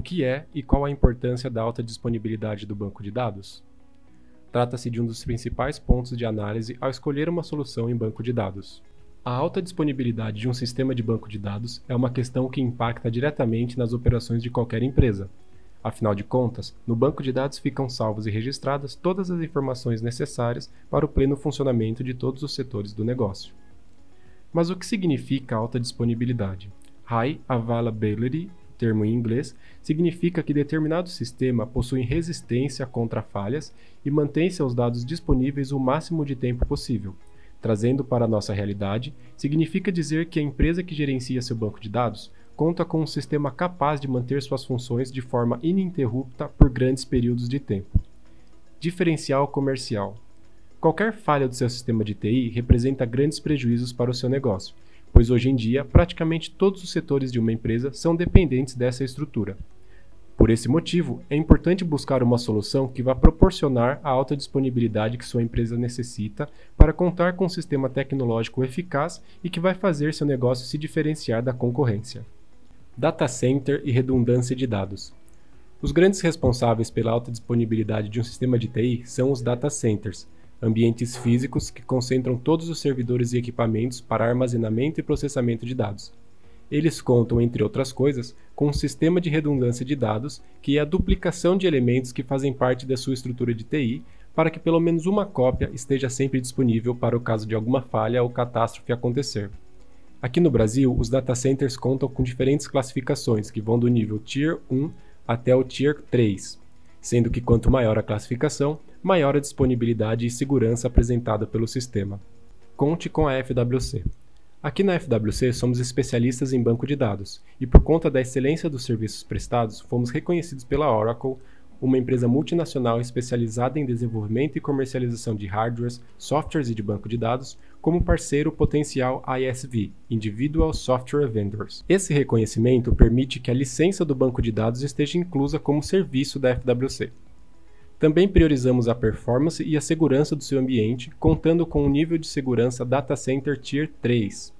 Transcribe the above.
que é e qual a importância da alta disponibilidade do banco de dados? Trata-se de um dos principais pontos de análise ao escolher uma solução em banco de dados. A alta disponibilidade de um sistema de banco de dados é uma questão que impacta diretamente nas operações de qualquer empresa. Afinal de contas, no banco de dados ficam salvos e registradas todas as informações necessárias para o pleno funcionamento de todos os setores do negócio. Mas o que significa alta disponibilidade? High Availability termo em inglês, significa que determinado sistema possui resistência contra falhas e mantém seus dados disponíveis o máximo de tempo possível. Trazendo para a nossa realidade, significa dizer que a empresa que gerencia seu banco de dados conta com um sistema capaz de manter suas funções de forma ininterrupta por grandes períodos de tempo. Diferencial comercial. Qualquer falha do seu sistema de TI representa grandes prejuízos para o seu negócio, pois hoje em dia praticamente todos os setores de uma empresa são dependentes dessa estrutura. Por esse motivo, é importante buscar uma solução que vá proporcionar a alta disponibilidade que sua empresa necessita para contar com um sistema tecnológico eficaz e que vai fazer seu negócio se diferenciar da concorrência. Data Center e redundância de dados. Os grandes responsáveis pela alta disponibilidade de um sistema de TI são os data centers, ambientes físicos que concentram todos os servidores e equipamentos para armazenamento e processamento de dados. Eles contam, entre outras coisas, com um sistema de redundância de dados, que é a duplicação de elementos que fazem parte da sua estrutura de TI, para que pelo menos uma cópia esteja sempre disponível para o caso de alguma falha ou catástrofe acontecer. Aqui no Brasil, os data centers contam com diferentes classificações, que vão do nível Tier 1 até o Tier 3, sendo que quanto maior a classificação, maior a disponibilidade e segurança apresentada pelo sistema. Conte com a FWC. Aqui na FWC somos especialistas em banco de dados e, por conta da excelência dos serviços prestados, fomos reconhecidos pela Oracle, uma empresa multinacional especializada em desenvolvimento e comercialização de hardwares, softwares e de banco de dados, como parceiro potencial ISV, Individual Software Vendors. Esse reconhecimento permite que a licença do banco de dados esteja inclusa como serviço da FWC. Também priorizamos a performance e a segurança do seu ambiente, contando com um nível de segurança Data Center Tier 3.